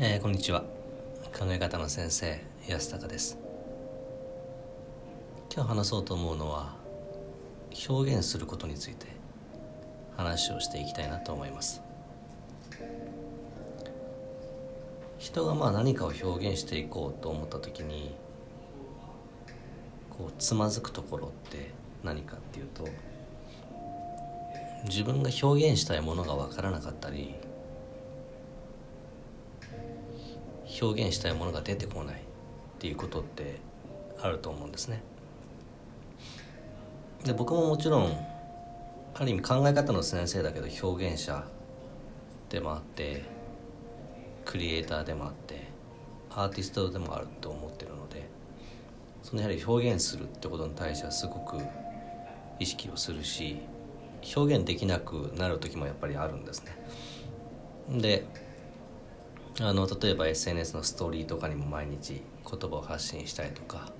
はいこんにちは。考え方の先生安高です。今日話そうと思うのは表現することについて話をしていきたいなと思います。人がまあ何かを表現していこうと思った時にこうつまずくところって何かっていうと自分が表現したいものが分からなかったり表現したいものが出てこないっていうことってあると思うんですね。で僕ももちろんある意味考え方の先生だけど表現者でもあってクリエイターでもあってアーティストでもあると思ってるのでそのやはり表現するってことに対してはすごく意識をするし表現できなくなる時もやっぱりあるんですね。であの例えば SNS のストーリーとかにも毎日言葉を発信したりとか、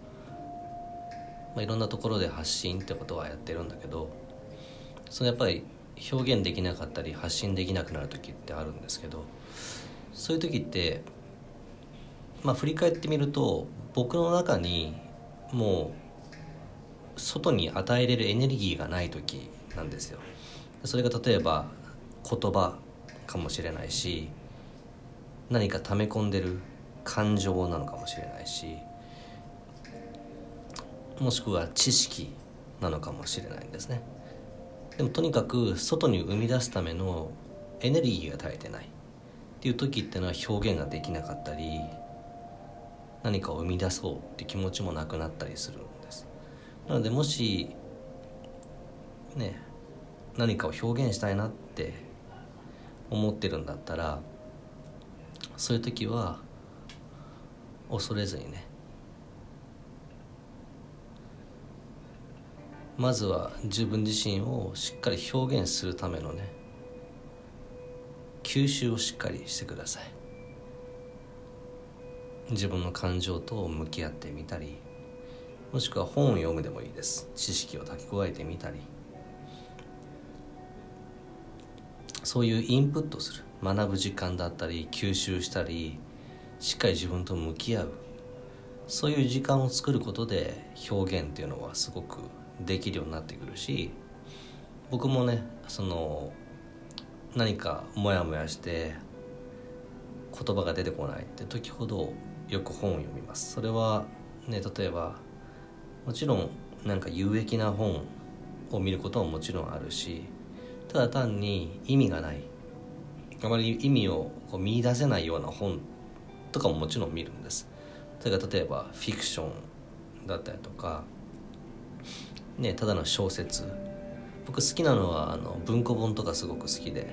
まあ、いろんなところで発信ってことはやってるんだけどそのやっぱり表現できなかったり発信できなくなる時ってあるんですけどそういう時ってまあ振り返ってみると僕の中にもう外に与えれるエネルギーがない時なんですよ。それが例えば言葉かもしれないし何か溜め込んでる感情なのかもしれないしもしくは知識なのかもしれないんですね。でもとにかく外に生み出すためのエネルギーが足りてない。っていう時ってのは表現ができなかったり何かを生み出そうって気持ちもなくなったりするんです。なのでもしね何かを表現したいなって思ってるんだったらそういう時は恐れずにね。まずは自分自身をしっかり表現するためのね吸収をしっかりしてください。自分の感情と向き合ってみたりもしくは本を読むでもいいです。知識を炊き加えてみたり。そういうインプットする。学ぶ時間だったり吸収したりしっかり自分と向き合う。そういう時間を作ることで表現っていうのはすごくできるようになってくるし僕もねその何かモヤモヤして言葉が出てこないって時ほどよく本を読みます。それはね例えばもちろんなんか有益な本を見ることももちろんあるしただ単に意味がないあまり意味をこう見出せないような本とかももちろん見るんです。それが例えばフィクションだったりとかねただの小説。僕好きなのはあの文庫本とかすごく好きで。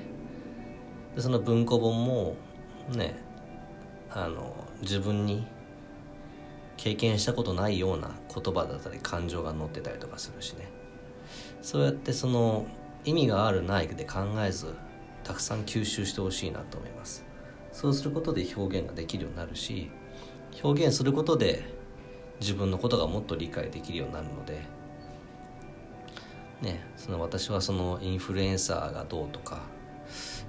でその文庫本もねあの自分に経験したことないような言葉だったり感情が載ってたりとかするしね。そうやってその意味があるないで考えずたくさん吸収してほしいなと思います。そうすることで表現ができるようになるし表現することで自分のことがもっと理解できるようになるのでねその私はそのインフルエンサーがどうとか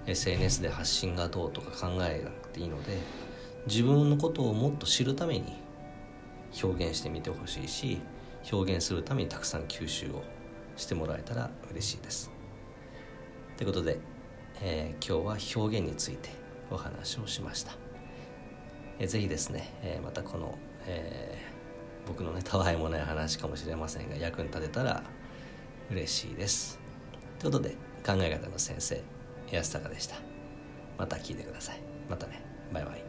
SNS で発信がどうとか考えなくていいので自分のことをもっと知るために表現してみてほしいし表現するためにたくさん吸収をしてもらえたら嬉しいです。ということで、えー、今日は表現についてお話をしました、えー、ぜひですね、えー、またこの、えー、僕のねたわいもない話かもしれませんが役に立てたら嬉しいです。ということで考え方の先生安坂でした。また聞いてください。またね。バイバイ。